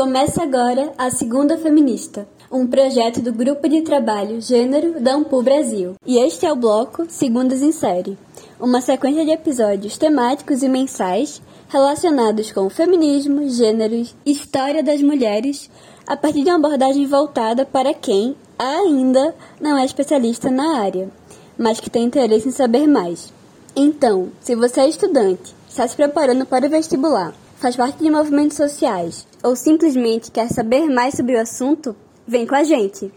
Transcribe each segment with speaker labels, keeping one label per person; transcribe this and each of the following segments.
Speaker 1: Começa agora a Segunda Feminista, um projeto do Grupo de Trabalho Gênero da Ampul Brasil. E este é o bloco Segundas em Série, uma sequência de episódios temáticos e mensais relacionados com feminismo, gêneros, história das mulheres, a partir de uma abordagem voltada para quem ainda não é especialista na área, mas que tem interesse em saber mais. Então, se você é estudante, está se preparando para o vestibular, faz parte de movimentos sociais ou simplesmente quer saber mais sobre o assunto, vem com a gente!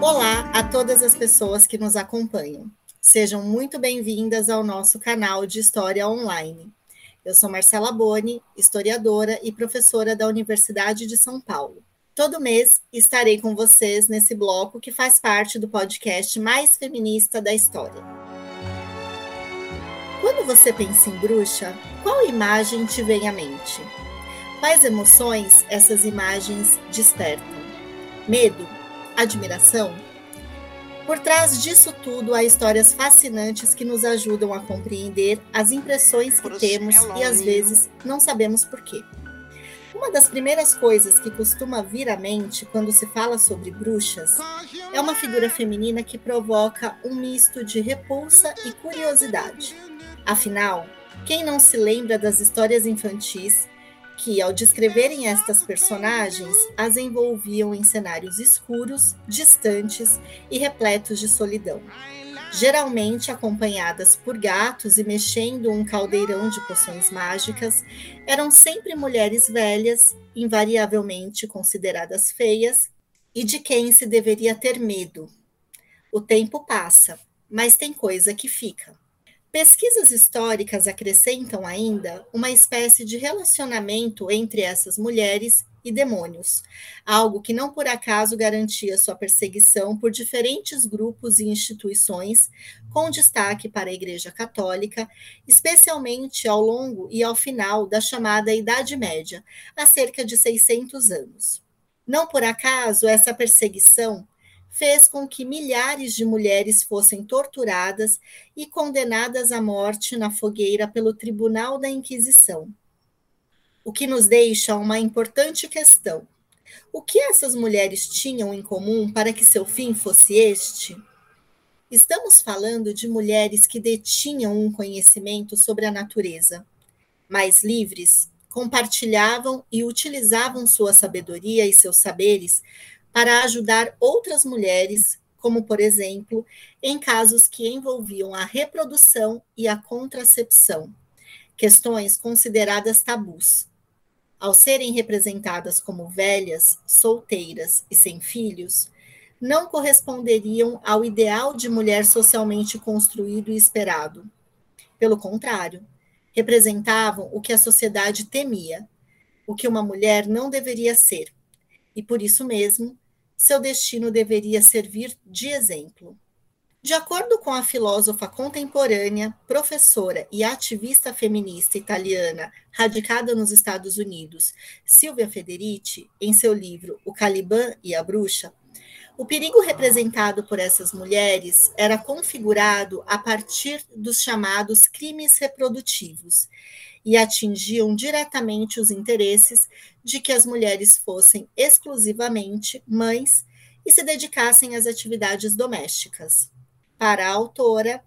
Speaker 2: Olá a todas as pessoas que nos acompanham. Sejam muito bem-vindas ao nosso canal de História Online. Eu sou Marcela Boni, historiadora e professora da Universidade de São Paulo. Todo mês estarei com vocês nesse bloco que faz parte do podcast mais feminista da história. Quando você pensa em bruxa, qual imagem te vem à mente? Quais emoções essas imagens despertam? Medo? Admiração? Por trás disso tudo, há histórias fascinantes que nos ajudam a compreender as impressões que temos e às vezes não sabemos por quê. Uma das primeiras coisas que costuma vir à mente quando se fala sobre bruxas é uma figura feminina que provoca um misto de repulsa e curiosidade. Afinal, quem não se lembra das histórias infantis que, ao descreverem estas personagens, as envolviam em cenários escuros, distantes e repletos de solidão? Geralmente acompanhadas por gatos e mexendo um caldeirão de poções mágicas, eram sempre mulheres velhas, invariavelmente consideradas feias, e de quem se deveria ter medo. O tempo passa, mas tem coisa que fica. Pesquisas históricas acrescentam ainda uma espécie de relacionamento entre essas mulheres e demônios, algo que não por acaso garantia sua perseguição por diferentes grupos e instituições, com destaque para a Igreja Católica, especialmente ao longo e ao final da chamada Idade Média, há cerca de 600 anos. Não por acaso essa perseguição fez com que milhares de mulheres fossem torturadas e condenadas à morte na fogueira pelo Tribunal da Inquisição o que nos deixa uma importante questão. O que essas mulheres tinham em comum para que seu fim fosse este? Estamos falando de mulheres que detinham um conhecimento sobre a natureza. Mais livres, compartilhavam e utilizavam sua sabedoria e seus saberes para ajudar outras mulheres, como, por exemplo, em casos que envolviam a reprodução e a contracepção, questões consideradas tabus ao serem representadas como velhas, solteiras e sem filhos, não corresponderiam ao ideal de mulher socialmente construído e esperado. Pelo contrário, representavam o que a sociedade temia, o que uma mulher não deveria ser, e por isso mesmo, seu destino deveria servir de exemplo. De acordo com a filósofa contemporânea, professora e ativista feminista italiana radicada nos Estados Unidos, Silvia Federici, em seu livro O Caliban e a Bruxa, o perigo representado por essas mulheres era configurado a partir dos chamados crimes reprodutivos e atingiam diretamente os interesses de que as mulheres fossem exclusivamente mães e se dedicassem às atividades domésticas. Para a autora,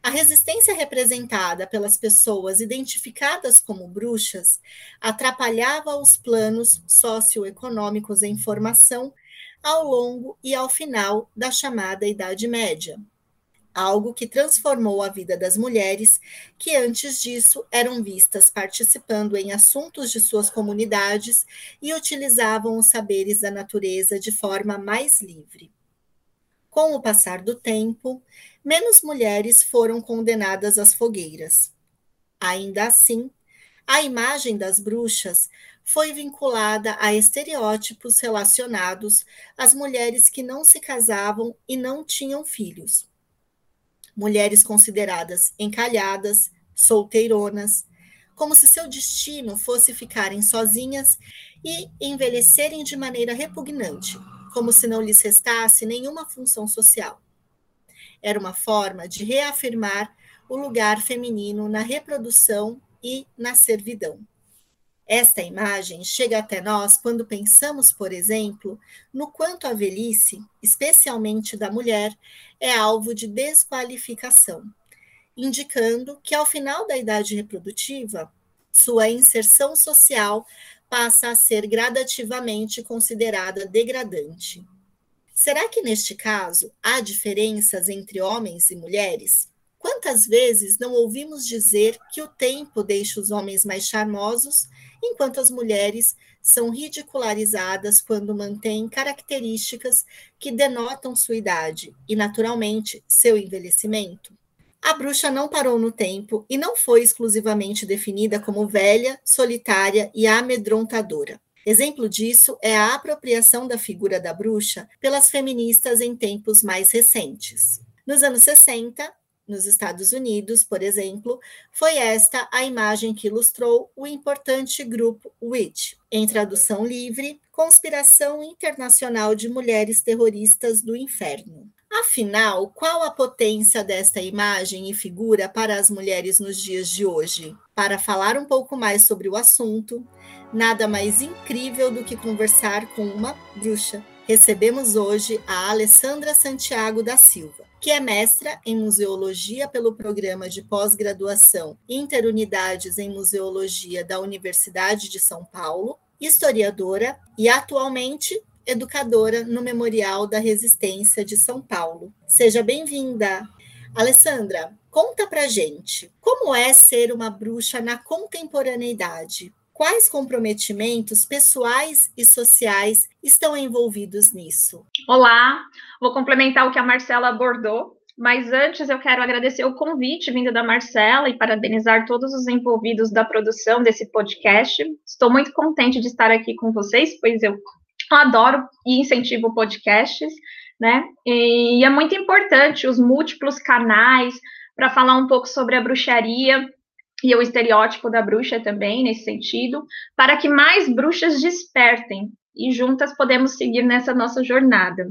Speaker 2: a resistência representada pelas pessoas identificadas como bruxas atrapalhava os planos socioeconômicos em formação ao longo e ao final da chamada Idade Média. Algo que transformou a vida das mulheres que antes disso eram vistas participando em assuntos de suas comunidades e utilizavam os saberes da natureza de forma mais livre. Com o passar do tempo, menos mulheres foram condenadas às fogueiras. Ainda assim, a imagem das bruxas foi vinculada a estereótipos relacionados às mulheres que não se casavam e não tinham filhos. Mulheres consideradas encalhadas, solteironas, como se seu destino fosse ficarem sozinhas e envelhecerem de maneira repugnante, como se não lhes restasse nenhuma função social. era uma forma de reafirmar o lugar feminino na reprodução e na servidão. Esta imagem chega até nós quando pensamos, por exemplo, no quanto a velhice, especialmente da mulher, é alvo de desqualificação, indicando que ao final da idade reprodutiva, sua inserção social passa a ser gradativamente considerada degradante. Será que neste caso há diferenças entre homens e mulheres? Quantas vezes não ouvimos dizer que o tempo deixa os homens mais charmosos, enquanto as mulheres são ridicularizadas quando mantêm características que denotam sua idade e, naturalmente, seu envelhecimento? A bruxa não parou no tempo e não foi exclusivamente definida como velha, solitária e amedrontadora. Exemplo disso é a apropriação da figura da bruxa pelas feministas em tempos mais recentes. Nos anos 60, nos Estados Unidos, por exemplo, foi esta a imagem que ilustrou o importante grupo Witch, em tradução livre, Conspiração Internacional de Mulheres Terroristas do Inferno. Afinal, qual a potência desta imagem e figura para as mulheres nos dias de hoje? Para falar um pouco mais sobre o assunto, nada mais incrível do que conversar com uma bruxa. Recebemos hoje a Alessandra Santiago da Silva que é mestra em museologia pelo programa de pós-graduação Interunidades em Museologia da Universidade de São Paulo, historiadora e atualmente educadora no Memorial da Resistência de São Paulo. Seja bem-vinda. Alessandra, conta pra gente, como é ser uma bruxa na contemporaneidade? Quais comprometimentos pessoais e sociais estão envolvidos nisso?
Speaker 3: Olá, vou complementar o que a Marcela abordou, mas antes eu quero agradecer o convite vindo da Marcela e parabenizar todos os envolvidos da produção desse podcast. Estou muito contente de estar aqui com vocês, pois eu adoro e incentivo podcasts, né? E é muito importante os múltiplos canais para falar um pouco sobre a bruxaria e o estereótipo da bruxa também, nesse sentido, para que mais bruxas despertem e juntas podemos seguir nessa nossa jornada.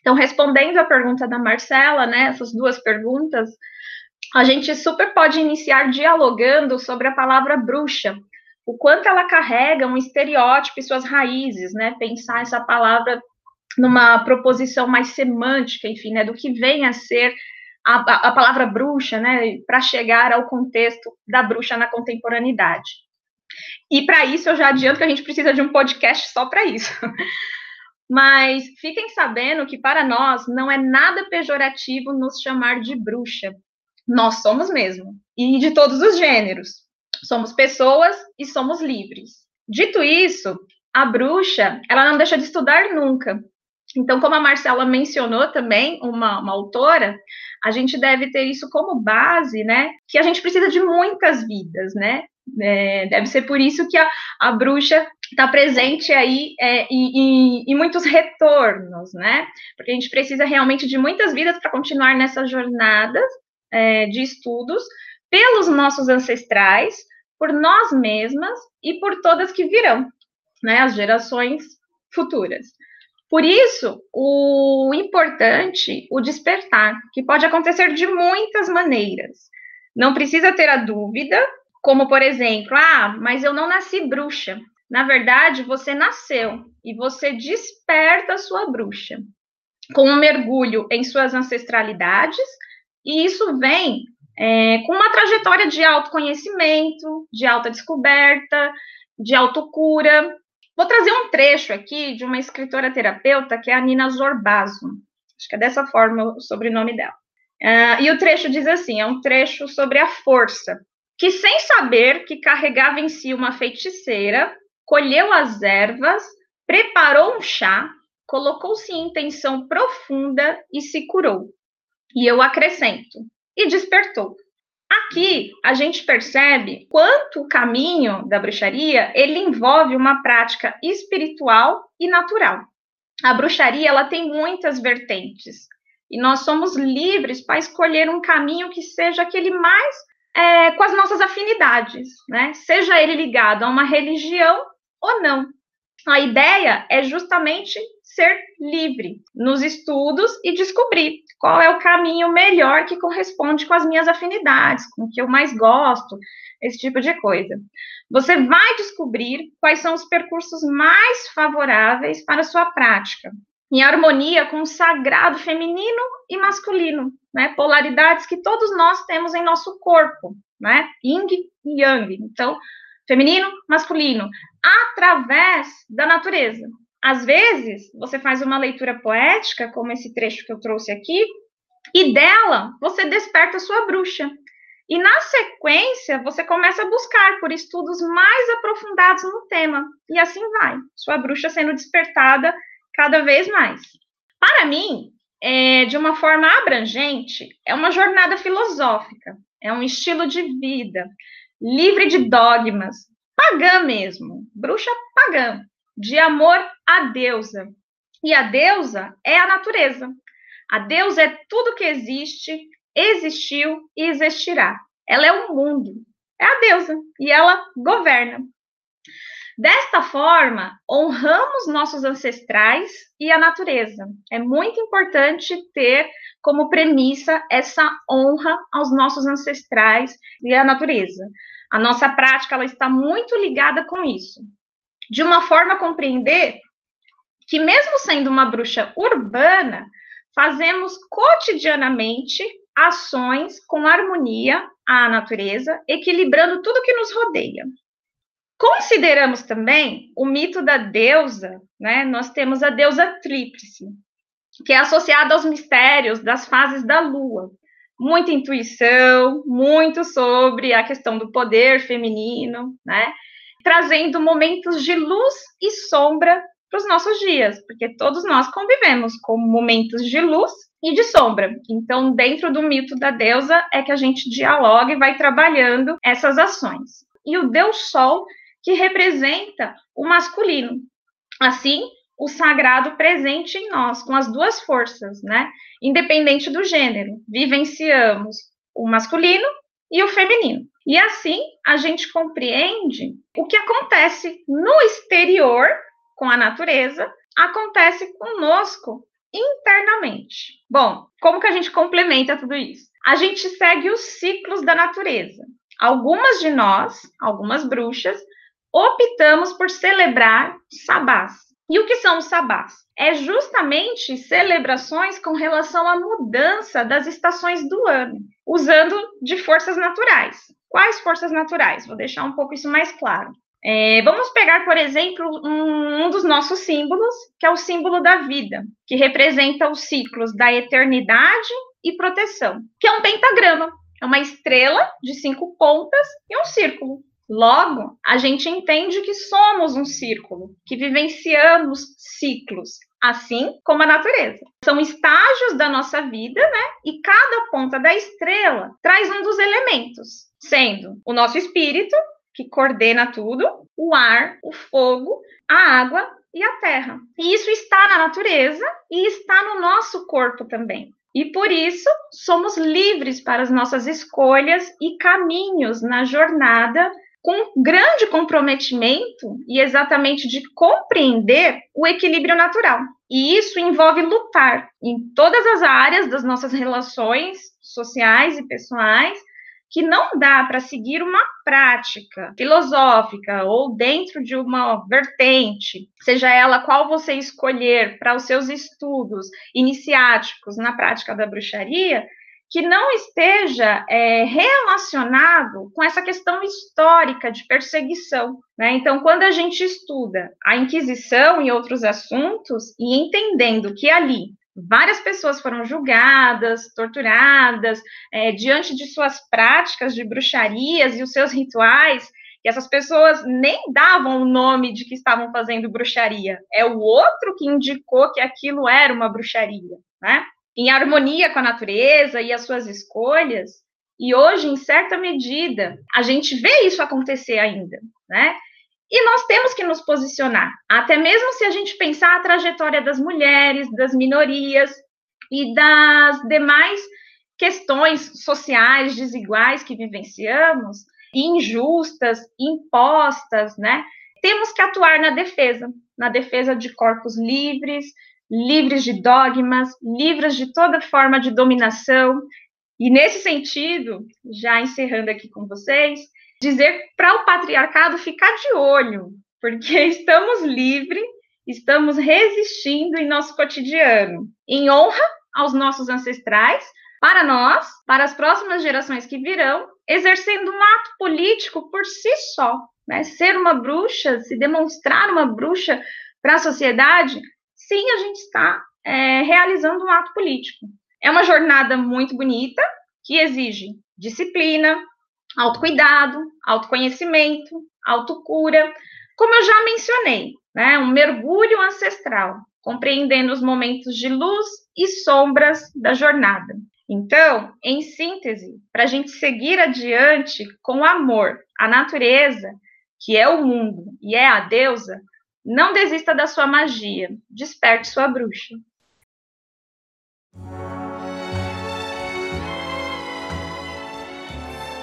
Speaker 3: Então, respondendo à pergunta da Marcela, né, essas duas perguntas, a gente super pode iniciar dialogando sobre a palavra bruxa, o quanto ela carrega um estereótipo e suas raízes, né, pensar essa palavra numa proposição mais semântica, enfim, né, do que vem a ser a, a palavra bruxa, né, para chegar ao contexto da bruxa na contemporaneidade. E para isso eu já adianto que a gente precisa de um podcast só para isso. Mas fiquem sabendo que para nós não é nada pejorativo nos chamar de bruxa. Nós somos mesmo, e de todos os gêneros. Somos pessoas e somos livres. Dito isso, a bruxa, ela não deixa de estudar nunca. Então, como a Marcela mencionou também, uma, uma autora, a gente deve ter isso como base, né? Que a gente precisa de muitas vidas, né? É, deve ser por isso que a, a bruxa está presente aí é, e, muitos retornos, né? Porque a gente precisa realmente de muitas vidas para continuar nessa jornada é, de estudos pelos nossos ancestrais, por nós mesmas e por todas que virão, né? As gerações futuras. Por isso, o importante, o despertar, que pode acontecer de muitas maneiras. Não precisa ter a dúvida, como por exemplo, ah, mas eu não nasci bruxa. Na verdade, você nasceu e você desperta a sua bruxa com um mergulho em suas ancestralidades, e isso vem é, com uma trajetória de autoconhecimento, de autodescoberta, de autocura, Vou trazer um trecho aqui de uma escritora terapeuta que é a Nina Zorbazo. Acho que é dessa forma o sobrenome dela. Uh, e o trecho diz assim: é um trecho sobre a força, que sem saber que carregava em si uma feiticeira, colheu as ervas, preparou um chá, colocou-se em intenção profunda e se curou. E eu acrescento: e despertou. Aqui a gente percebe quanto o caminho da bruxaria ele envolve uma prática espiritual e natural. A bruxaria ela tem muitas vertentes e nós somos livres para escolher um caminho que seja aquele mais é, com as nossas afinidades, né? Seja ele ligado a uma religião ou não. A ideia é justamente ser livre nos estudos e descobrir qual é o caminho melhor que corresponde com as minhas afinidades, com o que eu mais gosto, esse tipo de coisa. Você vai descobrir quais são os percursos mais favoráveis para a sua prática, em harmonia com o sagrado feminino e masculino, né? Polaridades que todos nós temos em nosso corpo, né? Yin e Yang. Então, feminino, masculino, através da natureza. Às vezes, você faz uma leitura poética, como esse trecho que eu trouxe aqui, e dela você desperta a sua bruxa. E na sequência, você começa a buscar por estudos mais aprofundados no tema. E assim vai, sua bruxa sendo despertada cada vez mais. Para mim, é, de uma forma abrangente, é uma jornada filosófica, é um estilo de vida, livre de dogmas, pagã mesmo, bruxa pagã, de amor à deusa. E a deusa é a natureza. A deusa é tudo que existe, existiu e existirá. Ela é o mundo, é a deusa, e ela governa. Desta forma, honramos nossos ancestrais e a natureza. É muito importante ter como premissa essa honra aos nossos ancestrais e à natureza. A nossa prática ela está muito ligada com isso. De uma forma a compreender que mesmo sendo uma bruxa urbana, fazemos cotidianamente ações com harmonia à natureza, equilibrando tudo que nos rodeia. Consideramos também o mito da deusa, né? Nós temos a deusa tríplice, que é associada aos mistérios das fases da lua. Muita intuição, muito sobre a questão do poder feminino, né? Trazendo momentos de luz e sombra para os nossos dias, porque todos nós convivemos com momentos de luz e de sombra. Então, dentro do mito da deusa é que a gente dialoga e vai trabalhando essas ações. E o Deus Sol que representa o masculino. Assim, o sagrado presente em nós, com as duas forças, né? Independente do gênero, vivenciamos o masculino e o feminino. E assim a gente compreende o que acontece no exterior com a natureza, acontece conosco internamente. Bom, como que a gente complementa tudo isso? A gente segue os ciclos da natureza. Algumas de nós, algumas bruxas, optamos por celebrar sabás. E o que são os sabás? É justamente celebrações com relação à mudança das estações do ano, usando de forças naturais. Quais forças naturais? Vou deixar um pouco isso mais claro. É, vamos pegar, por exemplo, um, um, dos nossos símbolos, que é o símbolo da vida, que representa os ciclos da eternidade e proteção, que é um pentagrama, é uma estrela de cinco pontas e um círculo. Logo, a gente entende que somos um círculo, que vivenciamos ciclos, assim como a natureza. São estágios da nossa vida, né? E cada ponta da estrela traz um dos elementos, sendo o nosso espírito, que coordena tudo, o ar, o fogo, a água e a terra. E isso está na natureza e está no nosso corpo também. E por isso somos livres para as nossas escolhas e caminhos na jornada com grande comprometimento e exatamente de compreender o equilíbrio natural. E isso envolve lutar em todas as áreas das nossas relações sociais e pessoais, que não dá para seguir uma prática filosófica ou dentro de uma vertente, seja ela qual você escolher para os seus estudos iniciáticos na prática da bruxaria, que não esteja é, relacionado com essa questão histórica de perseguição. Né? Então, quando a gente estuda a Inquisição e outros assuntos, e entendendo que ali várias pessoas foram julgadas, torturadas, é, diante de suas práticas de bruxarias e os seus rituais, e essas pessoas nem davam o nome de que estavam fazendo bruxaria, é o outro que indicou que aquilo era uma bruxaria, né? Em harmonia com a natureza e as suas escolhas. E hoje, em certa medida, a gente vê isso acontecer ainda, né? E nós temos que nos posicionar, até mesmo se a gente pensar a trajetória das mulheres, das minorias e das demais questões sociais desiguais que vivenciamos, injustas, impostas, né? temos que atuar na defesa, na defesa de corpos livres, livres de dogmas, livres de toda forma de dominação. E nesse sentido, já encerrando aqui com vocês, dizer para o patriarcado ficar de olho, porque estamos livres, estamos resistindo em nosso cotidiano, em honra aos nossos ancestrais, para nós, para as próximas gerações que virão, exercendo um ato político por si só. Né? Ser uma bruxa, se demonstrar uma bruxa para a sociedade, sim, a gente está é, realizando um ato político. É uma jornada muito bonita, que exige disciplina, autocuidado, autoconhecimento, autocura, como eu já mencionei, né? um mergulho ancestral, compreendendo os momentos de luz e sombras da jornada. Então, em síntese, para a gente seguir adiante com amor à natureza, que é o mundo e é a deusa, não desista da sua magia, desperte sua bruxa.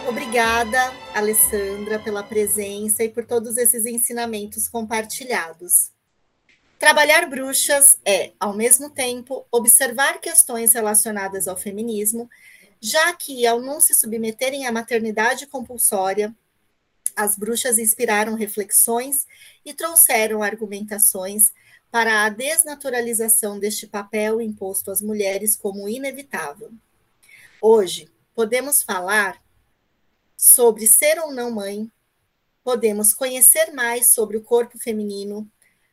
Speaker 2: Obrigada, Alessandra, pela presença e por todos esses ensinamentos compartilhados. Trabalhar bruxas é, ao mesmo tempo, observar questões relacionadas ao feminismo, já que, ao não se submeterem à maternidade compulsória, as bruxas inspiraram reflexões e trouxeram argumentações para a desnaturalização deste papel imposto às mulheres como inevitável. Hoje, podemos falar sobre ser ou não mãe, podemos conhecer mais sobre o corpo feminino,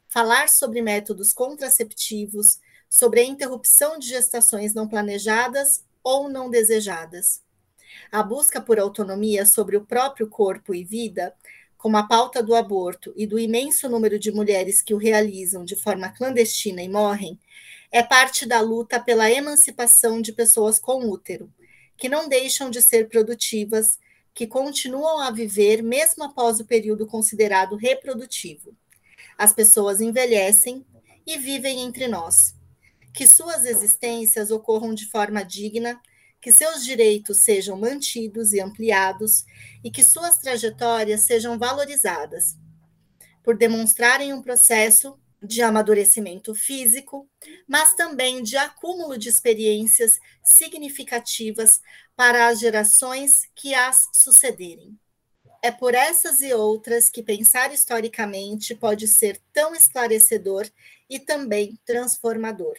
Speaker 2: falar sobre métodos contraceptivos, sobre a interrupção de gestações não planejadas ou não desejadas. A busca por autonomia sobre o próprio corpo e vida, como a pauta do aborto e do imenso número de mulheres que o realizam de forma clandestina e morrem, é parte da luta pela emancipação de pessoas com útero, que não deixam de ser produtivas, que continuam a viver mesmo após o período considerado reprodutivo. As pessoas envelhecem e vivem entre nós. Que suas existências ocorram de forma digna, que seus direitos sejam mantidos e ampliados e que suas trajetórias sejam valorizadas, por demonstrarem um processo de amadurecimento físico, mas também de acúmulo de experiências significativas para as gerações que as sucederem. É por essas e outras que pensar historicamente pode ser tão esclarecedor e também transformador.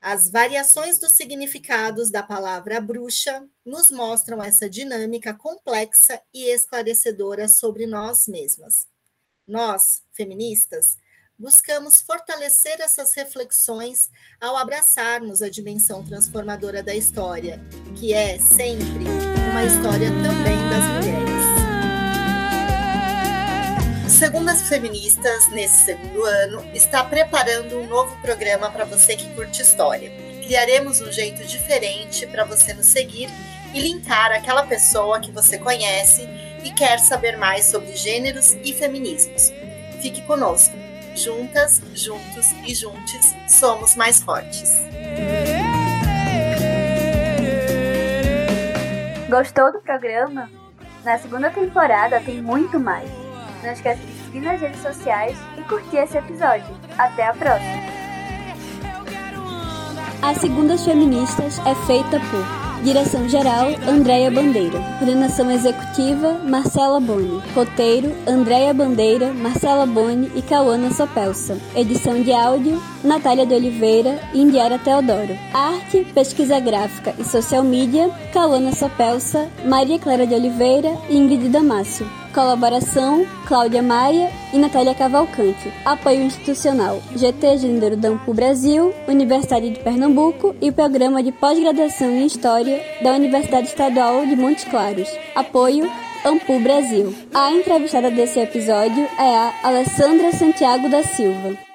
Speaker 2: As variações dos significados da palavra bruxa nos mostram essa dinâmica complexa e esclarecedora sobre nós mesmas. Nós, feministas, buscamos fortalecer essas reflexões ao abraçarmos a dimensão transformadora da história, que é sempre uma história também das mulheres. Segundas Feministas, nesse segundo ano, está preparando um novo programa para você que curte história. Criaremos um jeito diferente para você nos seguir e linkar aquela pessoa que você conhece e quer saber mais sobre gêneros e feminismos. Fique conosco. Juntas, juntos e juntes, somos mais fortes.
Speaker 1: Gostou do programa? Na segunda temporada tem muito mais. Não esquece de seguir nas redes sociais e curtir esse episódio. Até a próxima! As Segundas Feministas é feita por Direção-geral, Andréia Bandeira. Coordenação executiva, Marcela Boni. Roteiro, Andréia Bandeira, Marcela Boni e Cauana Sopelsa. Edição de áudio, Natália de Oliveira e Indiara Teodoro. Arte, pesquisa gráfica e social media, Cauana Sopelsa, Maria Clara de Oliveira e Ingrid Damácio. Colaboração: Cláudia Maia e Natália Cavalcante. Apoio institucional: GT Gênero da Ampu Brasil, Universidade de Pernambuco e Programa de Pós-Graduação em História da Universidade Estadual de Montes Claros. Apoio: Ampu Brasil. A entrevistada desse episódio é a Alessandra Santiago da Silva.